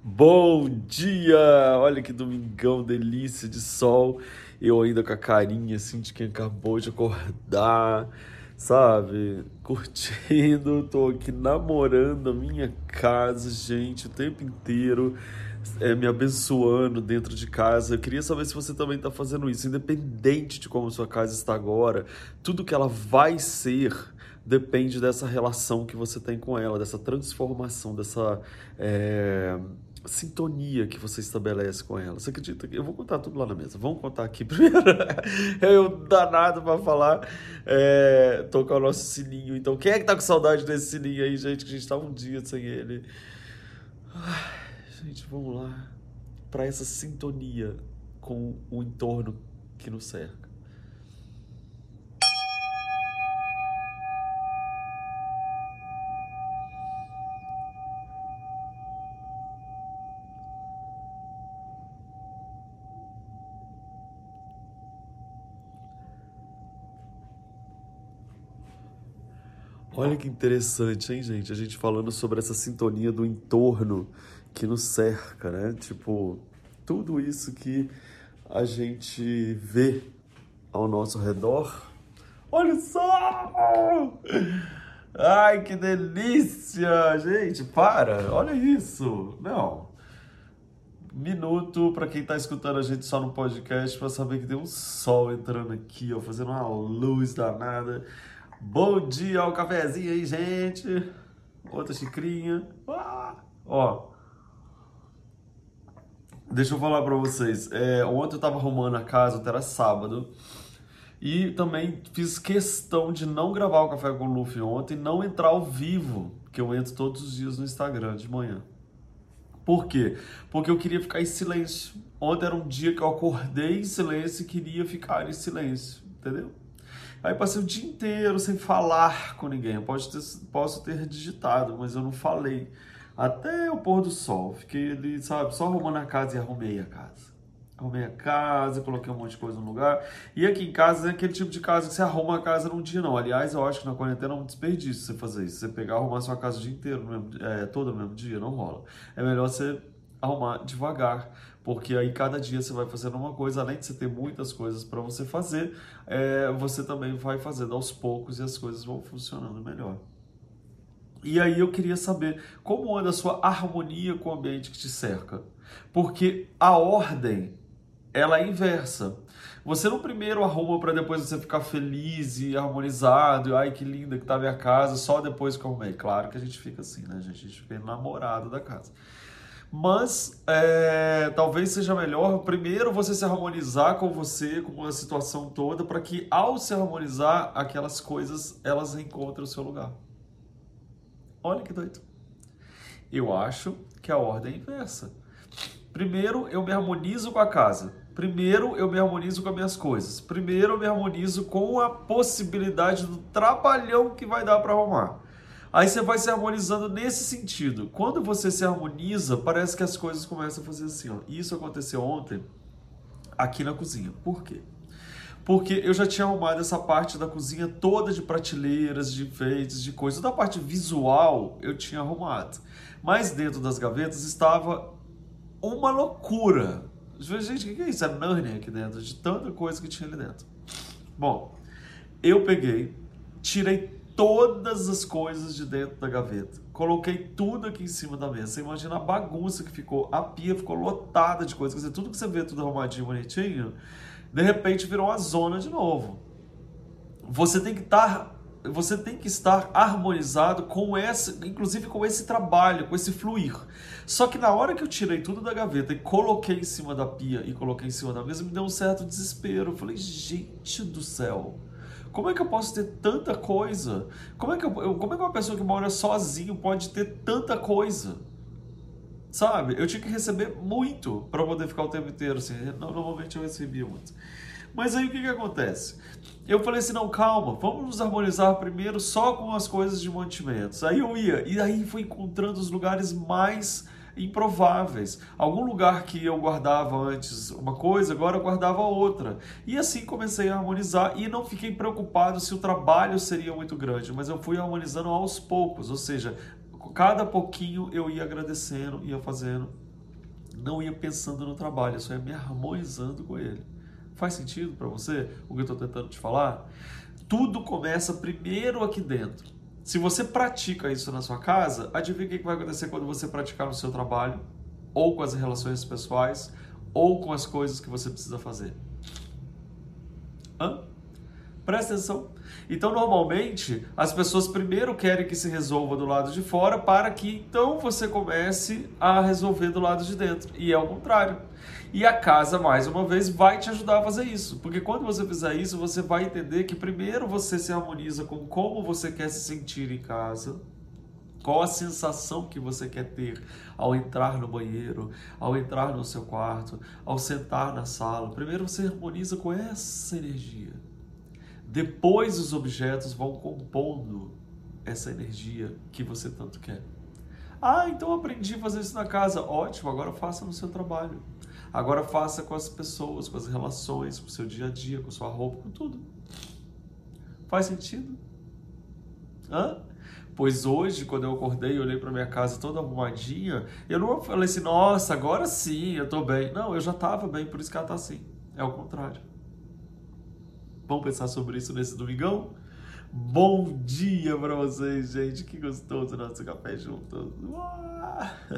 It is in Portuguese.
Bom dia! Olha que domingão, delícia de sol. Eu ainda com a carinha assim de quem acabou de acordar, sabe? Curtindo, tô aqui namorando a minha casa, gente, o tempo inteiro. É, me abençoando dentro de casa. Eu queria saber se você também está fazendo isso, independente de como sua casa está agora, tudo que ela vai ser depende dessa relação que você tem com ela, dessa transformação, dessa é, sintonia que você estabelece com ela. Você acredita que eu vou contar tudo lá na mesa? Vamos contar aqui primeiro. eu danado para falar, é, tocar o nosso sininho. Então, quem é que tá com saudade desse sininho aí, gente? Que a gente tá um dia sem ele. Ai, gente, vamos lá para essa sintonia com o entorno que nos cerca. Olha que interessante, hein, gente? A gente falando sobre essa sintonia do entorno que nos cerca, né? Tipo, tudo isso que a gente vê ao nosso redor. Olha só! Ai, que delícia! Gente, para! Olha isso! Não. Minuto para quem está escutando a gente só no podcast para saber que tem um sol entrando aqui, ó, fazendo uma luz danada. Bom dia ao cafezinho aí, gente. Outra xicrinha. Ah, ó. Deixa eu falar para vocês. É, ontem eu tava arrumando a casa, até era sábado. E também fiz questão de não gravar o Café com o Luffy ontem, não entrar ao vivo, que eu entro todos os dias no Instagram de manhã. Por quê? Porque eu queria ficar em silêncio. Ontem era um dia que eu acordei em silêncio e queria ficar em silêncio, entendeu? Aí passei o dia inteiro sem falar com ninguém. Eu posso ter, posso ter digitado, mas eu não falei. Até o pôr do sol. Fiquei ali, sabe, só arrumando a casa e arrumei a casa. Arrumei a casa, coloquei um monte de coisa no lugar. E aqui em casa é aquele tipo de casa que você arruma a casa num dia, não. Aliás, eu acho que na quarentena é um desperdício você fazer isso. Você pegar arrumar sua casa o dia inteiro, no mesmo, é, todo no mesmo dia, não rola. É melhor você arrumar devagar, porque aí cada dia você vai fazendo uma coisa, além de você ter muitas coisas para você fazer, é, você também vai fazendo aos poucos e as coisas vão funcionando melhor. E aí eu queria saber como anda a sua harmonia com o ambiente que te cerca, porque a ordem ela é inversa. Você no primeiro arruma para depois você ficar feliz e harmonizado, e ai que linda que tá minha casa, só depois que eu arrumei. Claro que a gente fica assim, né? A gente fica enamorado da casa. Mas é, talvez seja melhor primeiro você se harmonizar com você, com a situação toda, para que ao se harmonizar, aquelas coisas elas encontrem o seu lugar. Olha que doido. Eu acho que a ordem é inversa. Primeiro eu me harmonizo com a casa. Primeiro eu me harmonizo com as minhas coisas. Primeiro eu me harmonizo com a possibilidade do trabalhão que vai dar para arrumar. Aí você vai se harmonizando nesse sentido. Quando você se harmoniza, parece que as coisas começam a fazer assim. Ó. Isso aconteceu ontem aqui na cozinha. Por quê? Porque eu já tinha arrumado essa parte da cozinha toda de prateleiras, de enfeites, de coisas. Da parte visual eu tinha arrumado. Mas dentro das gavetas estava uma loucura. Gente, o que é isso? É Narnia aqui dentro, de tanta coisa que tinha ali dentro. Bom, eu peguei, tirei todas as coisas de dentro da gaveta. Coloquei tudo aqui em cima da mesa. Você imagina a bagunça que ficou. A pia ficou lotada de coisas. Quer dizer, tudo que você vê tudo arrumadinho, bonitinho, de repente virou uma zona de novo. Você tem que estar você tem que estar harmonizado com esse, inclusive com esse trabalho, com esse fluir. Só que na hora que eu tirei tudo da gaveta e coloquei em cima da pia e coloquei em cima da mesa, me deu um certo desespero. Eu falei, gente do céu, como é que eu posso ter tanta coisa? Como é que, eu, como é que uma pessoa que mora sozinho pode ter tanta coisa? Sabe? Eu tinha que receber muito para poder ficar o tempo inteiro assim. Normalmente eu recebia muito. Mas aí o que, que acontece? Eu falei assim: não, calma, vamos nos harmonizar primeiro só com as coisas de mantimentos. Aí eu ia, e aí fui encontrando os lugares mais improváveis. Algum lugar que eu guardava antes uma coisa, agora eu guardava outra. E assim comecei a harmonizar e não fiquei preocupado se o trabalho seria muito grande, mas eu fui harmonizando aos poucos, ou seja, cada pouquinho eu ia agradecendo, ia fazendo não ia pensando no trabalho, eu só ia me harmonizando com ele. Faz sentido para você o que eu estou tentando te falar? Tudo começa primeiro aqui dentro. Se você pratica isso na sua casa, adivinha o que vai acontecer quando você praticar no seu trabalho, ou com as relações pessoais, ou com as coisas que você precisa fazer. Hã? Presta atenção. Então, normalmente, as pessoas primeiro querem que se resolva do lado de fora para que então você comece a resolver do lado de dentro. E é o contrário. E a casa, mais uma vez, vai te ajudar a fazer isso. Porque quando você fizer isso, você vai entender que primeiro você se harmoniza com como você quer se sentir em casa, qual a sensação que você quer ter ao entrar no banheiro, ao entrar no seu quarto, ao sentar na sala? Primeiro você harmoniza com essa energia. Depois os objetos vão compondo essa energia que você tanto quer. Ah, então aprendi a fazer isso na casa. Ótimo, agora faça no seu trabalho. Agora faça com as pessoas, com as relações, com o seu dia a dia, com sua roupa, com tudo. Faz sentido? Hã? Pois hoje, quando eu acordei e olhei para minha casa toda arrumadinha, eu não falei assim, nossa, agora sim, eu tô bem. Não, eu já estava bem, por isso que ela tá assim. É o contrário. Vamos pensar sobre isso nesse domingão? Bom dia para vocês, gente. Que gostoso nosso café juntos. Uau!